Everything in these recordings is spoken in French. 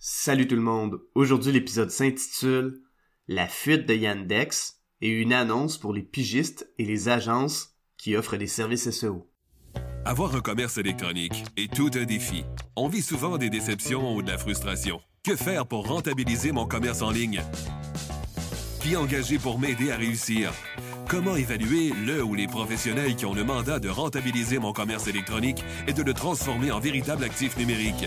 Salut tout le monde. Aujourd'hui, l'épisode s'intitule La fuite de Yandex et une annonce pour les pigistes et les agences qui offrent des services SEO. Avoir un commerce électronique est tout un défi. On vit souvent des déceptions ou de la frustration. Que faire pour rentabiliser mon commerce en ligne? Qui engager pour m'aider à réussir? Comment évaluer le ou les professionnels qui ont le mandat de rentabiliser mon commerce électronique et de le transformer en véritable actif numérique?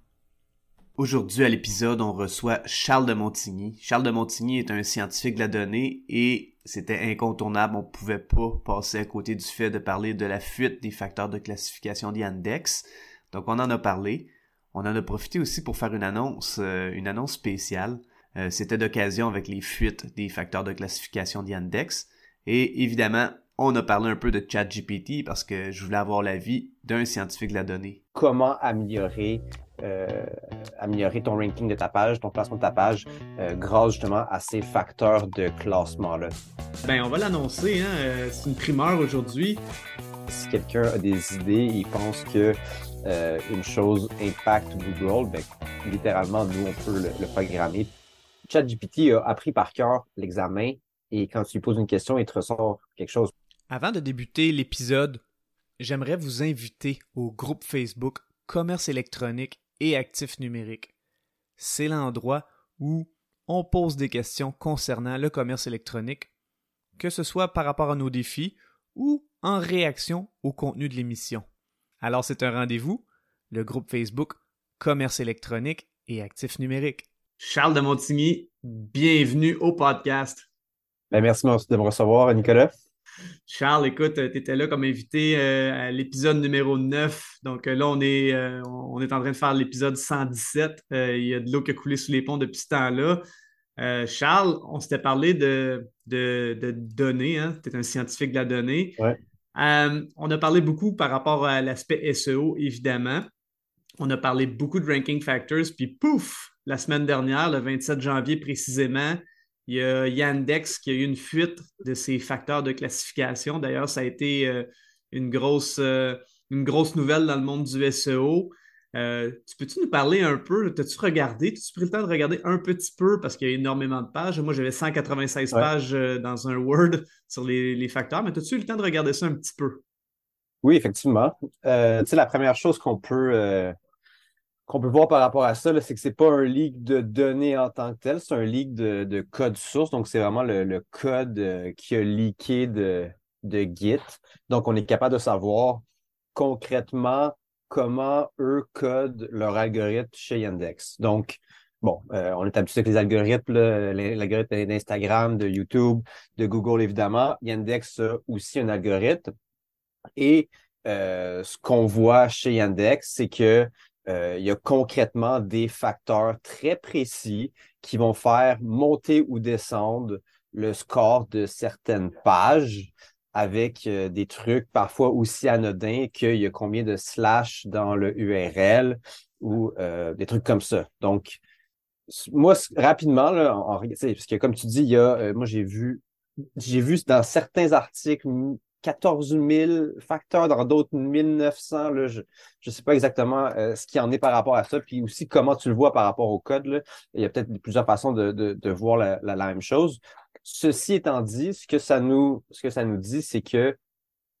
Aujourd'hui, à l'épisode, on reçoit Charles de Montigny. Charles de Montigny est un scientifique de la donnée et c'était incontournable. On pouvait pas passer à côté du fait de parler de la fuite des facteurs de classification d'Yandex. Donc, on en a parlé. On en a profité aussi pour faire une annonce, euh, une annonce spéciale. Euh, c'était d'occasion avec les fuites des facteurs de classification d'Yandex. Et évidemment, on a parlé un peu de ChatGPT parce que je voulais avoir l'avis d'un scientifique de la donnée. Comment améliorer euh, améliorer ton ranking de ta page, ton classement de ta page, euh, grâce justement à ces facteurs de classement-là. Ben, on va l'annoncer, hein? Euh, c'est une primeur aujourd'hui. Si quelqu'un a des idées et pense que une chose impacte Google, ben, littéralement, nous, on peut le, le programmer. ChatGPT a appris par cœur l'examen et quand tu lui poses une question, il te ressort quelque chose. Avant de débuter l'épisode, j'aimerais vous inviter au groupe Facebook Commerce électronique et actifs numériques. C'est l'endroit où on pose des questions concernant le commerce électronique, que ce soit par rapport à nos défis ou en réaction au contenu de l'émission. Alors c'est un rendez-vous, le groupe Facebook Commerce électronique et actifs numériques. Charles de Montigny, bienvenue au podcast. Ben, merci de me recevoir, Nicolas. Charles, écoute, tu étais là comme invité euh, à l'épisode numéro 9. Donc euh, là, on est, euh, on est en train de faire l'épisode 117. il y a de l'eau qui a coulé sous les ponts depuis ce temps-là. Charles, on s'était parlé de, de, données. Hein? Tu es un scientifique de la donnée. on a parlé beaucoup par rapport à l'aspect SEO, évidemment. On a parlé beaucoup de ranking factors. Puis pouf, la semaine dernière, le 27 janvier précisément, il y a Yandex qui a eu une fuite de ses facteurs de classification. D'ailleurs, ça a été euh, une, grosse, euh, une grosse nouvelle dans le monde du SEO. Euh, tu peux-tu nous parler un peu? T'as-tu regardé? T'as-tu pris le temps de regarder un petit peu parce qu'il y a énormément de pages? Moi, j'avais 196 pages dans un Word sur les, les facteurs, mais as-tu eu le temps de regarder ça un petit peu? Oui, effectivement. tu sais, la première chose qu'on peut qu'on peut voir par rapport à ça, c'est que ce n'est pas un leak de données en tant que tel, c'est un leak de, code source. Donc, c'est vraiment le, code euh, qui a leaké de, Git. Donc, on est capable de savoir concrètement comment eux codent leur algorithme chez Yandex. Donc, bon, euh, on est habitué avec les algorithmes, l'algorithme d'Instagram, de YouTube, de Google, évidemment. Yandex a aussi un algorithme. Et euh, ce qu'on voit chez Yandex, c'est que euh, il y a concrètement des facteurs très précis qui vont faire monter ou descendre le score de certaines pages avec euh, des trucs parfois aussi anodins qu'il y a combien de slash dans le URL ou euh, des trucs comme ça. Donc, moi, rapidement, là, parce que comme tu dis, il y a, moi j'ai vu, j'ai vu dans certains articles 14 000 facteurs, dans d'autres 1900. Là, je ne sais pas exactement euh, ce qu'il en est par rapport à ça, puis aussi comment tu le vois par rapport au code. Là. Il y a peut-être plusieurs façons de, de, de voir la, la, même chose. Ceci étant dit, ce que ça nous, ce que ça nous dit, c'est que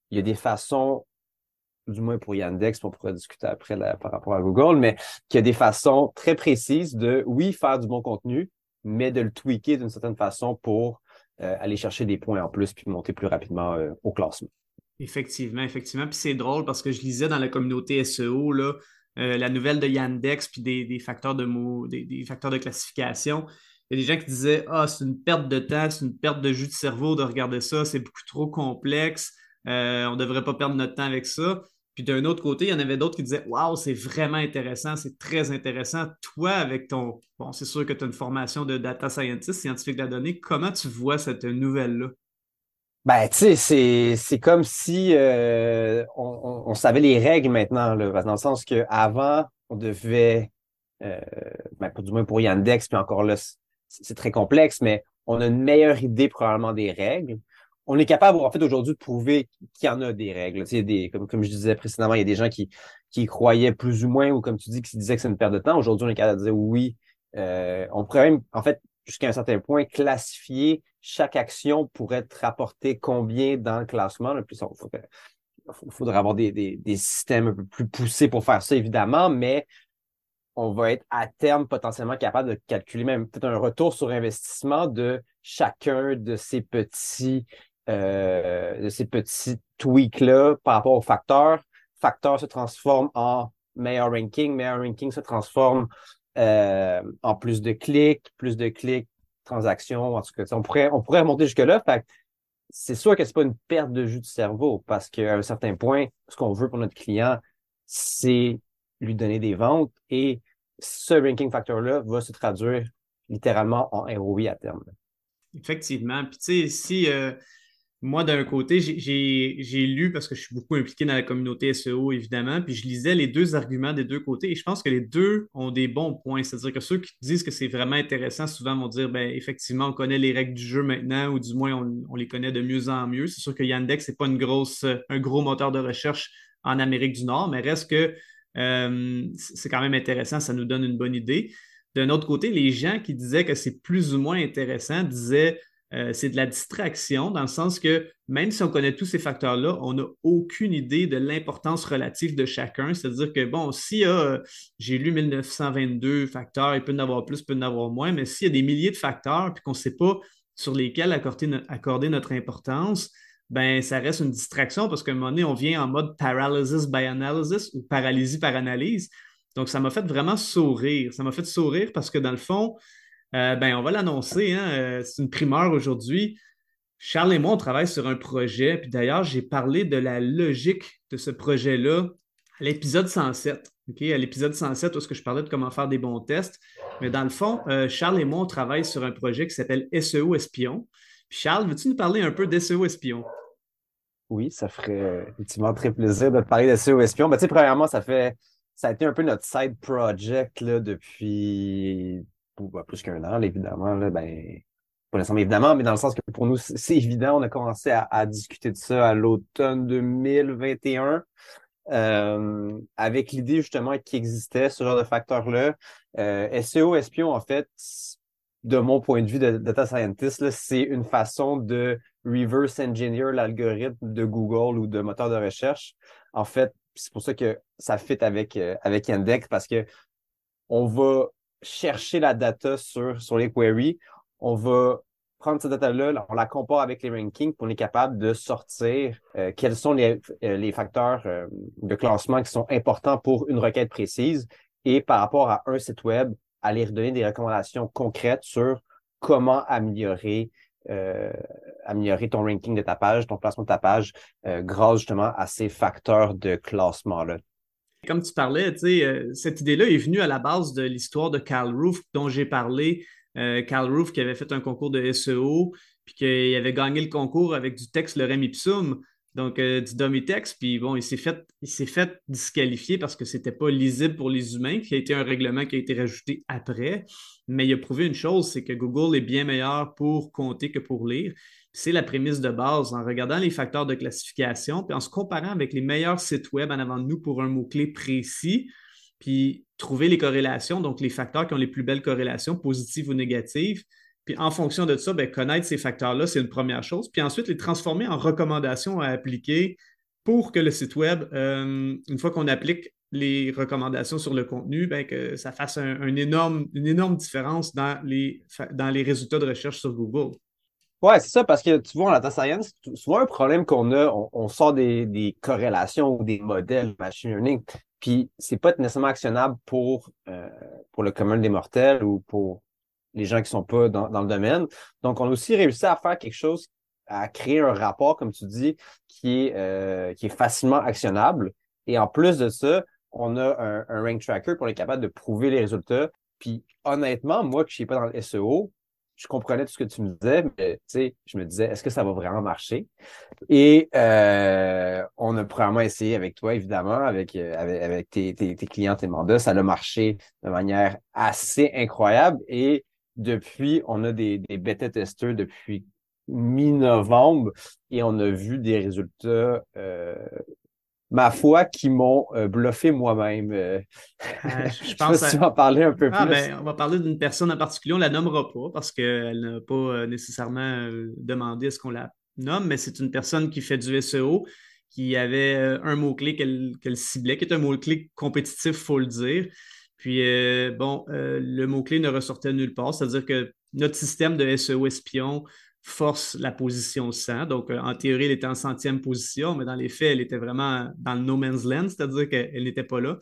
il y a des façons, du moins pour Yandex, on pourra discuter après par rapport à Google, mais qu'il y a des façons très précises de, oui, faire du bon contenu, mais de le tweaker d'une certaine façon pour aller chercher des points en plus puis monter plus rapidement euh, au classement. Effectivement, effectivement. Puis c'est drôle parce que je lisais dans la communauté SEO euh, la nouvelle de Yandex puis des, facteurs de mots, des, facteurs de classification. Il y a des gens qui disaient Ah, c'est une perte de temps, c'est une perte de jus de cerveau de regarder ça, c'est beaucoup trop complexe, on ne devrait pas perdre notre temps avec ça. Puis d'un autre côté, il y en avait d'autres qui disaient Waouh, c'est vraiment intéressant, c'est très intéressant. Toi, avec ton. Bon, c'est sûr que tu as une formation de data scientist, scientifique de la donnée. Comment tu vois cette nouvelle-là? Ben, tu sais, c'est comme si euh, on, savait les règles maintenant, là, dans le sens qu'avant, on devait, euh, ben, du moins pour Yandex, puis encore là, c'est très complexe, mais on a une meilleure idée probablement des règles on est capable, en fait, aujourd'hui, de prouver qu'il y en a des règles. des, comme, je disais précédemment, il y a des gens qui, croyaient plus ou moins, ou comme tu dis, qui disaient que c'est une perte de temps. Aujourd'hui, on est capable de dire oui. Euh, on pourrait même, en fait, jusqu'à un certain point, classifier chaque action pour être rapportée combien dans le classement. Puis, il faudrait avoir des, des, des, systèmes un peu plus poussés pour faire ça, évidemment, mais on va être à terme potentiellement capable de calculer même peut-être un retour sur investissement de chacun de ces petits de ces petits tweaks-là par rapport aux facteurs. Facteur se transforme en meilleur ranking, meilleur ranking se transforme euh, en plus de clics, plus de clics, transactions, en tout cas, on pourrait, on pourrait remonter jusque-là. c'est sûr que c'est pas une perte de jus de cerveau parce qu'à un certain point, ce qu'on veut pour notre client, c'est lui donner des ventes et ce ranking factor-là va se traduire littéralement en ROI à terme. Effectivement. Puis tu sais, si euh, moi, d'un côté, j'ai lu, parce que je suis beaucoup impliqué dans la communauté SEO, évidemment, puis je lisais les deux arguments des deux côtés et je pense que les deux ont des bons points. C'est-à-dire que ceux qui disent que c'est vraiment intéressant, souvent vont dire, ben effectivement, on connaît les règles du jeu maintenant, ou du moins, on, les connaît de mieux en mieux. C'est sûr que Yandex, c'est pas une grosse, un gros moteur de recherche en Amérique du Nord, mais reste que euh, c'est quand même intéressant, ça nous donne une bonne idée. D'un autre côté, les gens qui disaient que c'est plus ou moins intéressant disaient euh, c'est de la distraction dans le sens que même si on connaît tous ces facteurs-là, on n'a aucune idée de l'importance relative de chacun. C'est-à-dire que, bon, si euh, j'ai lu 1922 facteurs, il peut en avoir plus, il peut en avoir moins, mais s'il y a des milliers de facteurs puis qu'on ne sait pas sur lesquels accorder, notre importance, ben ça reste une distraction parce qu'à un moment donné, on vient en mode paralysis by analysis ou paralysie par analyse. Donc, ça m'a fait vraiment sourire. Ça m'a fait sourire parce que dans le fond, euh, ben, on va l'annoncer. Hein, euh, c'est une primeur aujourd'hui. Charles et moi, on travaille sur un projet. Puis d'ailleurs, j'ai parlé de la logique de ce projet-là à l'épisode 107. À l'épisode 107, où est-ce que je parlais de comment faire des bons tests. Mais dans le fond, euh, Charles et moi, on travaille sur un projet qui s'appelle SEO Espion. Puis Charles, veux-tu nous parler un peu d'SEO Espion? Oui, ça ferait effectivement très plaisir de te parler d'SEO Espion. Ben, tu sais, premièrement, ça fait ça a été un peu notre side project là, depuis bah, plus qu'un an, évidemment, là, ben, pas nécessairement évidemment, mais dans le sens que pour nous, c'est évident, on a commencé à, discuter de ça à l'automne 2021. Euh, avec l'idée justement qu'il existait ce genre de facteur-là. Euh, SEO espion, en fait, de mon point de vue de data scientist, c'est une façon de reverse engineer l'algorithme de Google ou de moteur de recherche. En fait, c'est pour ça que ça fit avec, euh, avec Index parce que on va chercher la data sur, sur les queries, on va prendre cette data-là, on la compare avec les rankings, pour on est capable de sortir euh, quels sont les, euh, les facteurs euh, de classement qui sont importants pour une requête précise et par rapport à un site web, aller redonner des recommandations concrètes sur comment améliorer améliorer ton ranking de ta page, ton placement de ta page, grâce justement à ces facteurs de classement-là. Comme tu parlais, euh, cette idée-là est venue à la base de l'histoire de Carl Roof dont j'ai parlé. Euh, Carl Roof qui avait fait un concours de SEO, puis qui avait gagné le concours avec du texte lorem ipsum, donc euh, du dummy text. Puis bon, il s'est fait, il s'est fait disqualifier parce que c'était pas lisible pour les humains, qui a été un règlement qui a été rajouté après. Mais il a prouvé une chose, c'est que Google est bien meilleur pour compter que pour lire. C'est la prémisse de base en regardant les facteurs de classification, puis en se comparant avec les meilleurs sites web en avant de nous pour un mot-clé précis, puis trouver les corrélations, donc les facteurs qui ont les plus belles corrélations, positives ou négatives. Puis en fonction de ça, ben, connaître ces facteurs-là, c'est une première chose. Puis ensuite, les transformer en recommandations à appliquer pour que le site web, euh, une fois qu'on applique les recommandations sur le contenu, ben, que ça fasse une énorme différence dans les résultats de recherche sur Google. Ouais, c'est ça, parce que tu vois, en data science, souvent un problème qu'on a, on, sort des, corrélations ou des modèles machine learning, puis c'est pas nécessairement actionnable pour, euh, pour le commun des mortels ou pour les gens qui sont pas dans, le domaine. Donc, on a aussi réussi à faire quelque chose, à créer un rapport, comme tu dis, qui est, euh, qui est facilement actionnable Et en plus de ça, on a un, un rank tracker pour être capable de prouver les résultats. Puis honnêtement, moi, qui ne suis pas dans le SEO, je comprenais tout ce que tu me disais, mais tu sais, je me disais, est-ce que ça va vraiment marcher? Et euh, on a probablement essayé avec toi, évidemment, avec, euh, avec, tes, tes, clients, tes mandats. Ça a marché de manière assez incroyable. Et depuis, on a des, des bêta-testeurs depuis mi-novembre et on a vu des résultats euh, ma foi, qui m'ont euh, bluffé moi-même. Euh, euh, je, pense que tu vas parler un peu ah, plus. Ben, on va parler d'une personne en particulier. On ne la nommera pas parce qu'elle n'a pas nécessairement demandé à ce qu'on la nomme, mais c'est une personne qui fait du SEO, qui avait un mot-clé qu'elle ciblait, qui est un mot-clé compétitif, il faut le dire. Puis, bon, le mot-clé ne ressortait nulle part, c'est-à-dire que notre système de SEO espion force la position 100. Donc, euh, en théorie, elle était en centième position, mais dans les faits, elle était vraiment dans le no man's land, c'est-à-dire qu'elle n'était pas là.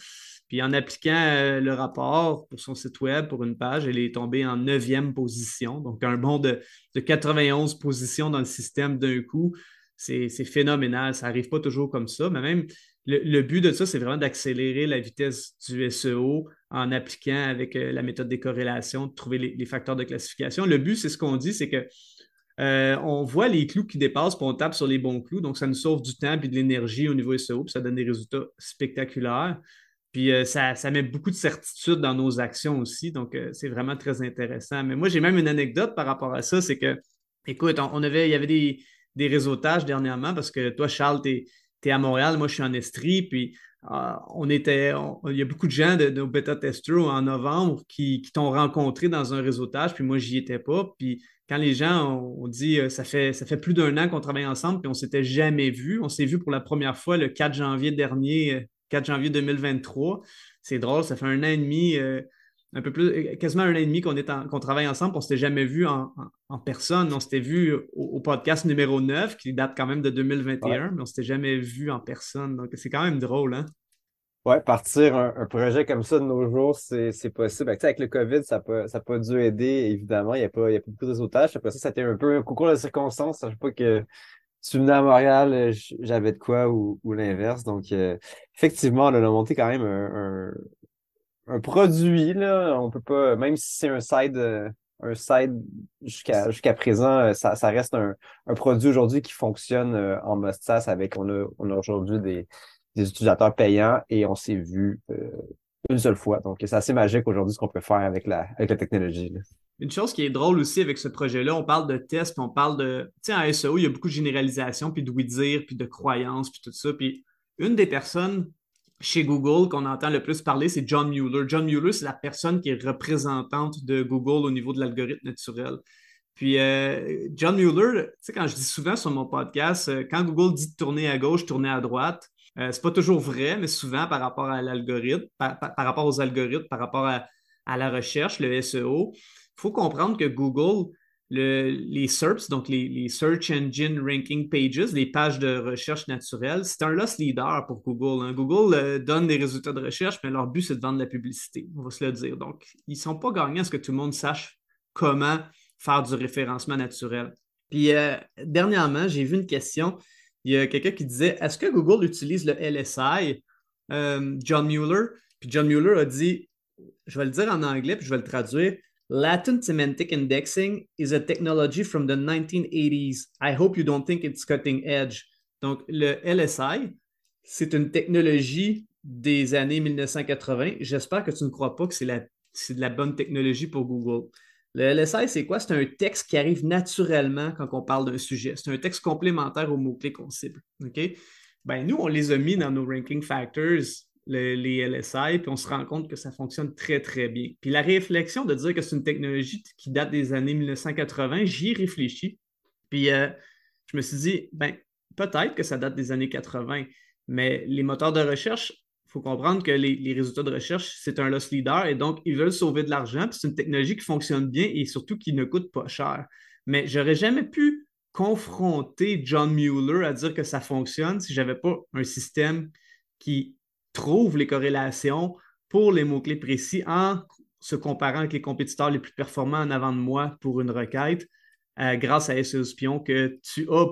Puis en appliquant euh, le rapport pour son site web, pour une page, elle est tombée en neuvième position. Donc, un bond de, 91 positions dans le système d'un coup, c'est phénoménal. Ça n'arrive pas toujours comme ça, mais même le, but de ça, c'est vraiment d'accélérer la vitesse du SEO en appliquant avec euh, la méthode des corrélations, de trouver les facteurs de classification. Le but, c'est ce qu'on dit, c'est que euh, on voit les clous qui dépassent, puis on tape sur les bons clous. Donc, ça nous sauve du temps et de l'énergie au niveau SEO, puis ça donne des résultats spectaculaires. Puis euh, ça, met beaucoup de certitude dans nos actions aussi. Donc, euh, c'est vraiment très intéressant. Mais moi, j'ai même une anecdote par rapport à ça. C'est que, écoute, on, avait, il y avait des, des, réseautages dernièrement parce que toi, Charles, tu es, à Montréal, moi, je suis en Estrie. Puis on était, il y a beaucoup de gens de, nos bêta-testeurs en novembre qui, t'ont rencontré dans un réseautage. Puis moi, j'y étais pas. Puis quand les gens ont, dit euh, ça fait, ça fait plus d'un an qu'on travaille ensemble, puis on s'était jamais vu. On s'est vu pour la première fois le 4 janvier dernier, 4 euh, janvier 2023. C'est drôle, ça fait un an et demi, euh, un peu plus, quasiment un an et demi qu'on travaille ensemble, on ne s'était jamais vu en, personne. On s'était vu au, podcast numéro 9, qui date quand même de 2021, mais on ne s'était jamais vu en personne. Donc c'est quand même drôle, hein? Ouais, partir un, projet comme ça de nos jours, c'est possible. Avec, le COVID, ça n'a pas, pas dû aider, évidemment. Il n'y a, pas, a pas beaucoup de réseautage. Après ça, c'était un peu un concours de circonstances. Je ne sais pas que tu venais à Montréal, euh, j'avais de quoi ou, l'inverse. Donc, euh, effectivement, on a monté quand même un, produit. Là. On peut pas, même si c'est un side, euh, un side jusqu'à jusqu'à présent, ça, reste un, produit aujourd'hui qui fonctionne en must avec on a, on a aujourd'hui des des utilisateurs payants et on s'est vu euh, une seule fois. Donc, c'est assez magique aujourd'hui ce qu'on peut faire avec la, avec la technologie. Une chose qui est drôle aussi avec ce projet-là, on parle de tests, on parle de. Tu sais, en SEO, il y a beaucoup de généralisation, puis de oui-dire, puis de croyances, puis tout ça. Puis une des personnes chez Google qu'on entend le plus parler, c'est John Mueller. John Mueller, c'est la personne qui est représentante de Google au niveau de l'algorithme naturel. Puis euh, John Mueller, tu sais, quand je dis souvent sur mon podcast, euh, quand Google dit de tourner à gauche, tourner à droite, euh, Ce n'est pas toujours vrai, mais souvent par rapport à l'algorithme, par, rapport aux algorithmes, par rapport à, la recherche, le SEO, il faut comprendre que Google, les SERPs, donc les, Search Engine Ranking Pages, les pages de recherche naturelle, c'est un loss leader pour Google. Hein. Google euh, donne des résultats de recherche, mais leur but, c'est de vendre la publicité, on va se le dire. Donc, ils ne sont pas gagnants à ce que tout le monde sache comment faire du référencement naturel. Puis, euh, dernièrement, j'ai vu une question il y a quelqu'un qui disait Est-ce que Google utilise le LSI euh, John Mueller. Puis John Mueller a dit Je vais le dire en anglais, puis je vais le traduire. Latent semantic indexing is a technology from the 1980s. I hope you don't think it's cutting edge. Donc, le LSI, c'est une technologie des années 1980. J'espère que tu ne crois pas que c'est de la bonne technologie pour Google. Le LSI, c'est quoi? C'est un texte qui arrive naturellement quand on parle d'un sujet. C'est un texte complémentaire aux mots-clés qu'on cible. OK? Ben, nous, on les a mis dans nos ranking factors, les LSI, puis on se rend compte que ça fonctionne très, très bien. Puis la réflexion de dire que c'est une technologie qui date des années 1980, j'y réfléchis. Puis euh, je me suis dit, ben, peut-être que ça date des années 80, mais les moteurs de recherche il faut comprendre que les, résultats de recherche, c'est un loss leader et donc ils veulent sauver de l'argent. C'est une technologie qui fonctionne bien et surtout qui ne coûte pas cher. Mais j'aurais jamais pu confronter John Mueller à dire que ça fonctionne si je n'avais pas un système qui trouve les corrélations pour les mots-clés précis en se comparant avec les compétiteurs les plus performants en avant de moi pour une requête euh, grâce à SEO Spion que tu as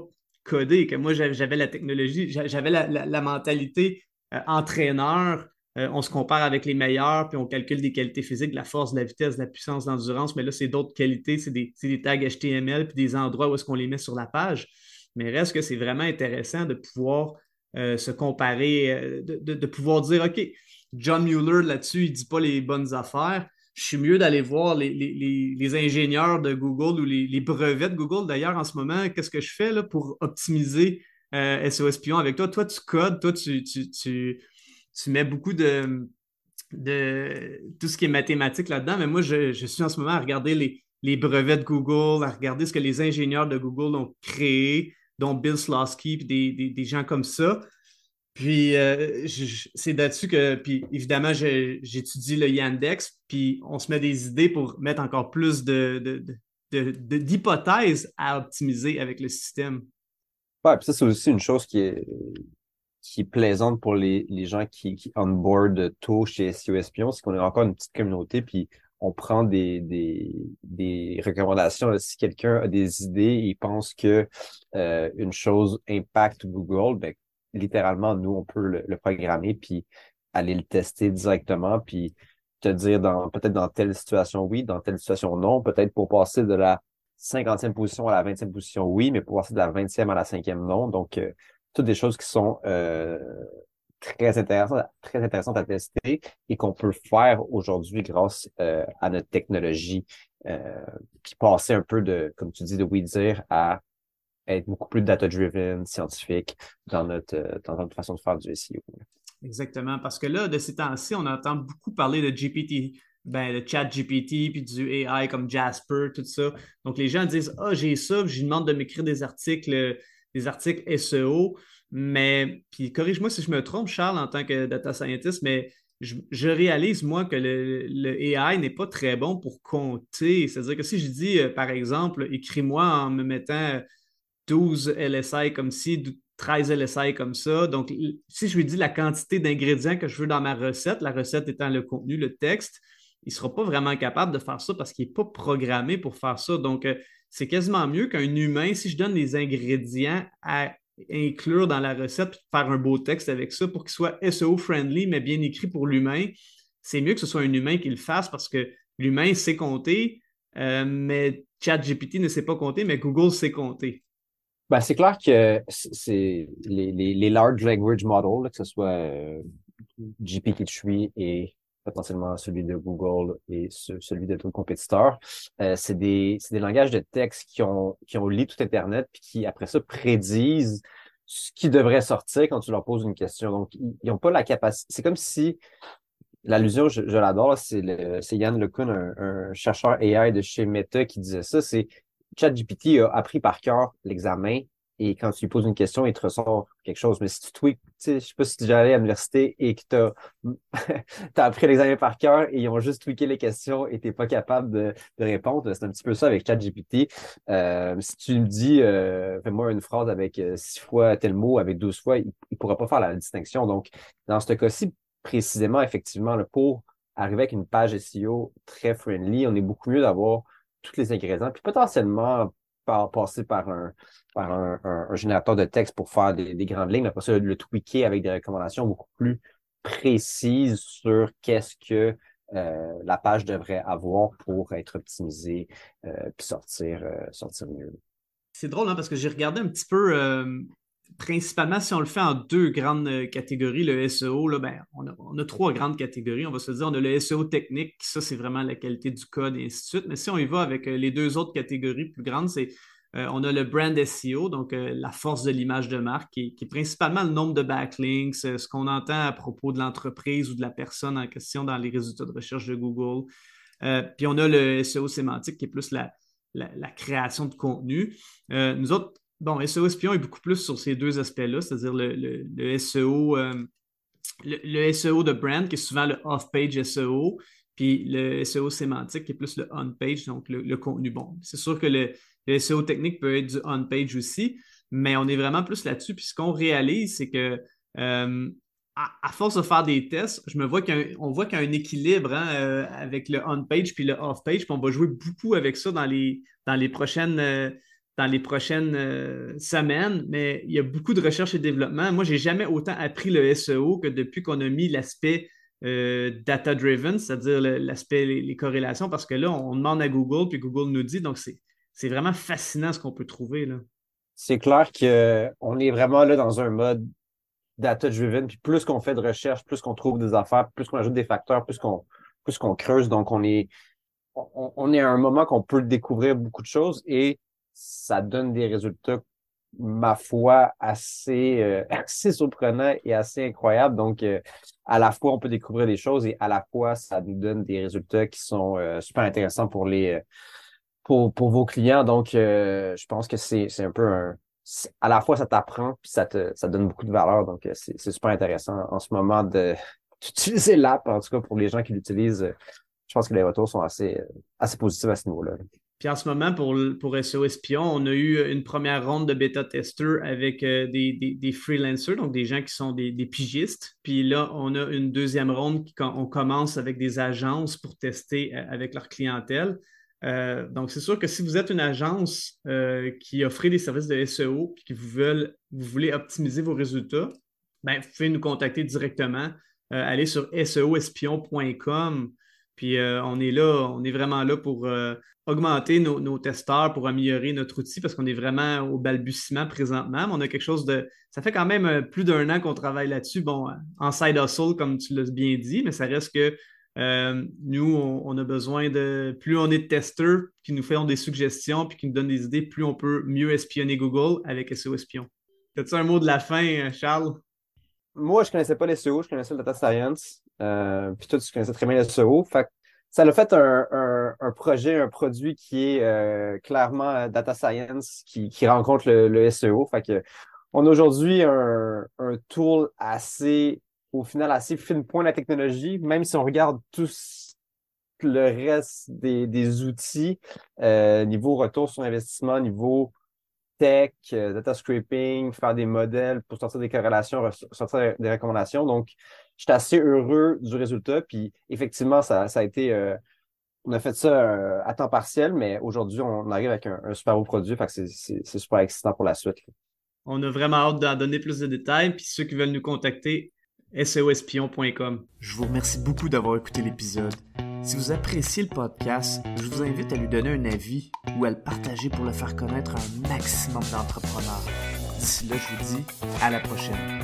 codé, que moi j'avais la technologie, j'avais la mentalité entraîneur, on se compare avec les meilleurs, puis on calcule des qualités physiques, la force, la vitesse, la puissance, l'endurance, mais là, c'est d'autres qualités, c'est des, des, tags HTML, puis des endroits où est-ce qu'on les met sur la page. Mais reste que c'est vraiment intéressant de pouvoir se comparer, de, de, pouvoir dire, OK, John Mueller là-dessus, il ne dit pas les bonnes affaires. Je suis mieux d'aller voir les, ingénieurs de Google ou les, brevets de Google. D'ailleurs, en ce moment, qu'est-ce que je fais là, pour optimiser euh, SOS Pion avec toi? Toi, tu codes, toi, tu, tu, mets beaucoup de, de tout ce qui est mathématique là-dedans, mais moi, je, suis en ce moment à regarder les, les brevets de Google, à regarder ce que les ingénieurs de Google ont créé, dont Bill Slosky, et des, des, gens comme ça. Puis euh, c'est là-dessus que, puis évidemment, j'étudie le Yandex, puis on se met des idées pour mettre encore plus de, d'hypothèses à optimiser avec le système. Ouais, puis ça, c'est aussi une chose qui est, qui plaisante pour les, gens qui, qui onboard tôt chez SEO Espion, c'est qu'on est encore une petite communauté, puis on prend des, des, recommandations. Si quelqu'un a des idées et pense que euh, une chose impacte Google, ben, littéralement, nous, on peut le, programmer, puis aller le tester directement, puis te dire dans peut-être dans telle situation oui, dans telle situation non, peut-être pour passer de la 50e position à la 20e position oui, mais pour passer de la 20e à la 5e non. Donc, euh, toutes des choses qui sont euh, très intéressantes, très à tester et qu'on peut faire aujourd'hui grâce euh, à notre technologie. puis passer un peu de, comme tu dis, de oui dire à être beaucoup plus data-driven, scientifique dans notre, euh, dans notre façon de faire du SEO. Exactement, parce que là, de ces temps-ci, on entend beaucoup parler de GPT, ben, de chat GPT, puis du AI comme Jasper, tout ça. Donc, les gens disent Ah, j'ai ça, je demande de m'écrire des articles, des articles SEO. Mais, puis corrige-moi si je me trompe, Charles, en tant que data scientist, mais je, réalise, moi, que le, AI n'est pas très bon pour compter. C'est-à-dire que si je dis, euh, par exemple, écris-moi en me mettant 12 LSI comme ci, 13 LSI comme ça. Donc, si je lui dis la quantité d'ingrédients que je veux dans ma recette, la recette étant le contenu, le texte, il ne sera pas vraiment capable de faire ça parce qu'il n'est pas programmé pour faire ça. Donc, euh, c'est quasiment mieux qu'un humain, si je donne les ingrédients à inclure dans la recette, faire un beau texte avec ça pour qu'il soit SEO-friendly, mais bien écrit pour l'humain, c'est mieux que ce soit un humain qui le fasse parce que l'humain sait compter, euh, mais ChatGPT ne sait pas compter, mais Google sait compter. Ben, c'est clair que c'est les, large language models, que ce soit euh, GPT-3 et potentiellement celui de Google et celui de tous compétiteurs, euh, c'est des, des langages de texte qui ont, qui ont lu tout Internet puis qui, après ça, prédisent ce qui devrait sortir quand tu leur poses une question. Donc, ils n'ont pas la capacité. C'est comme si l'allusion, je, l'adore, c'est Yann LeCun, un, un, chercheur AI de chez Meta qui disait ça, c'est ChatGPT a appris par cœur l'examen et quand tu lui poses une question, il te ressort quelque chose. Mais si tu sais, je sais pas si tu es allé à l'université et que tu as, appris l'examen par cœur et ils ont juste tweaké les questions et tu n'es pas capable de, répondre. C'est un petit peu ça avec ChatGPT. Euh, si tu me dis, euh, fais-moi une phrase avec euh, six fois tel mot, avec douze fois, il ne pourra pas faire la distinction. Donc, dans ce cas-ci, précisément, effectivement, pour arriver avec une page SEO très friendly, on est beaucoup mieux d'avoir tous les ingrédients, puis potentiellement par, passer par un, par un, générateur de texte pour faire des, grandes lignes, après ça, le tweaker avec des recommandations beaucoup plus précises sur qu'est-ce que euh, la page devrait avoir pour être optimisée euh, puis sortir, euh, sortir mieux. C'est drôle, hein, parce que j'ai regardé un petit peu principalement, si on le fait en deux grandes euh, catégories, le SEO, là, ben, on, a, trois grandes catégories. On va se dire, on a le SEO technique, ça, c'est vraiment la qualité du code et ainsi de suite. Mais si on y va avec euh, les deux autres catégories plus grandes, c'est euh, on a le brand SEO, donc la force de l'image de marque, qui, est principalement le nombre de backlinks, ce qu'on entend à propos de l'entreprise ou de la personne en question dans les résultats de recherche de Google. puis on a le SEO sémantique, qui est plus la, la création de contenu. nous autres, Bon, SEO espion est beaucoup plus sur ces deux aspects-là, c'est-à-dire le, SEO, euh, le, SEO de brand, qui est souvent le off-page SEO, puis le SEO sémantique, qui est plus le on-page, donc le, contenu bon. C'est sûr que le, SEO technique peut être du on-page aussi, mais on est vraiment plus là-dessus. Puis ce qu'on réalise, c'est que euh, à, force de faire des tests, je me vois qu'on voit qu'il y a un équilibre hein, euh, avec le on-page puis le off-page, puis on va jouer beaucoup avec ça dans les, dans les prochaines dans les prochaines euh, semaines, mais il y a beaucoup de recherche et développement. Moi, j'ai jamais autant appris le SEO que depuis qu'on a mis l'aspect euh, data-driven, c'est-à-dire l'aspect, les, corrélations, parce que là, on demande à Google, puis Google nous dit, donc c'est vraiment fascinant ce qu'on peut trouver. C'est clair qu'on est vraiment là dans un mode data-driven, puis plus qu'on fait de recherche, plus qu'on trouve des affaires, plus qu'on ajoute des facteurs, plus qu'on plus qu'on creuse. Donc, on est, on, est à un moment qu'on peut découvrir beaucoup de choses et ça donne des résultats, ma foi, assez, euh, assez surprenants et assez incroyables. Donc, euh, à la fois, on peut découvrir des choses et à la fois, ça nous donne des résultats qui sont euh, super intéressants pour les pour, pour vos clients. Donc, je pense que c'est un peu un. À la fois, ça t'apprend puis ça te ça donne beaucoup de valeur. Donc, c'est super intéressant en ce moment d'utiliser l'app, en tout cas pour les gens qui l'utilisent. Je pense que les retours sont assez, assez positifs à ce niveau-là. Puis en ce moment, pour, pour SEO Espion, on a eu une première ronde de bêta-testeurs avec euh, des, des, freelancers, donc des gens qui sont des, pigistes. Puis là, on a une deuxième ronde qui on commence avec des agences pour tester euh, avec leur clientèle. Euh, donc, c'est sûr que si vous êtes une agence qui offre des services de SEO et que vous, veulent, vous voulez optimiser vos résultats, ben, vous pouvez nous contacter directement. allez sur seoespion.com puis euh, on est là, on est vraiment là pour euh, augmenter nos, testeurs, pour améliorer notre outil parce qu'on est vraiment au balbutiement présentement. Mais on a quelque chose de. Ça fait quand même euh, plus d'un an qu'on travaille là-dessus. Bon, en side hustle, comme tu l'as bien dit, mais ça reste que nous, on, a besoin de. Plus on est de testeurs qui nous font des suggestions puis qui nous donnent des idées, plus on peut mieux espionner Google avec SEO Espion. As-tu un mot de la fin, Charles? Moi, je ne connaissais pas les SEO, je connaissais le data science. Euh, puis toi, tu connaissais très bien le SEO. Ça a fait un, projet, un produit qui est euh, clairement euh, data science, qui, rencontre le, SEO. On a aujourd'hui un, tool assez, au final, assez fine point de la technologie, même si on regarde tout le reste des, outils, niveau retour sur investissement, niveau tech, data scraping, faire des modèles pour sortir des corrélations, sortir des recommandations. Donc, j'étais assez heureux du résultat. Puis effectivement, ça, a été. Euh, on a fait ça euh, à temps partiel, mais aujourd'hui, on arrive avec un, super beau produit. Fait que c'est super excitant pour la suite. On a vraiment hâte d'en donner plus de détails. Puis ceux qui veulent nous contacter, seoespion.com. Je vous remercie beaucoup d'avoir écouté l'épisode. Si vous appréciez le podcast, je vous invite à lui donner un avis ou à le partager pour le faire connaître à un maximum d'entrepreneurs. D'ici là, je vous dis à la prochaine.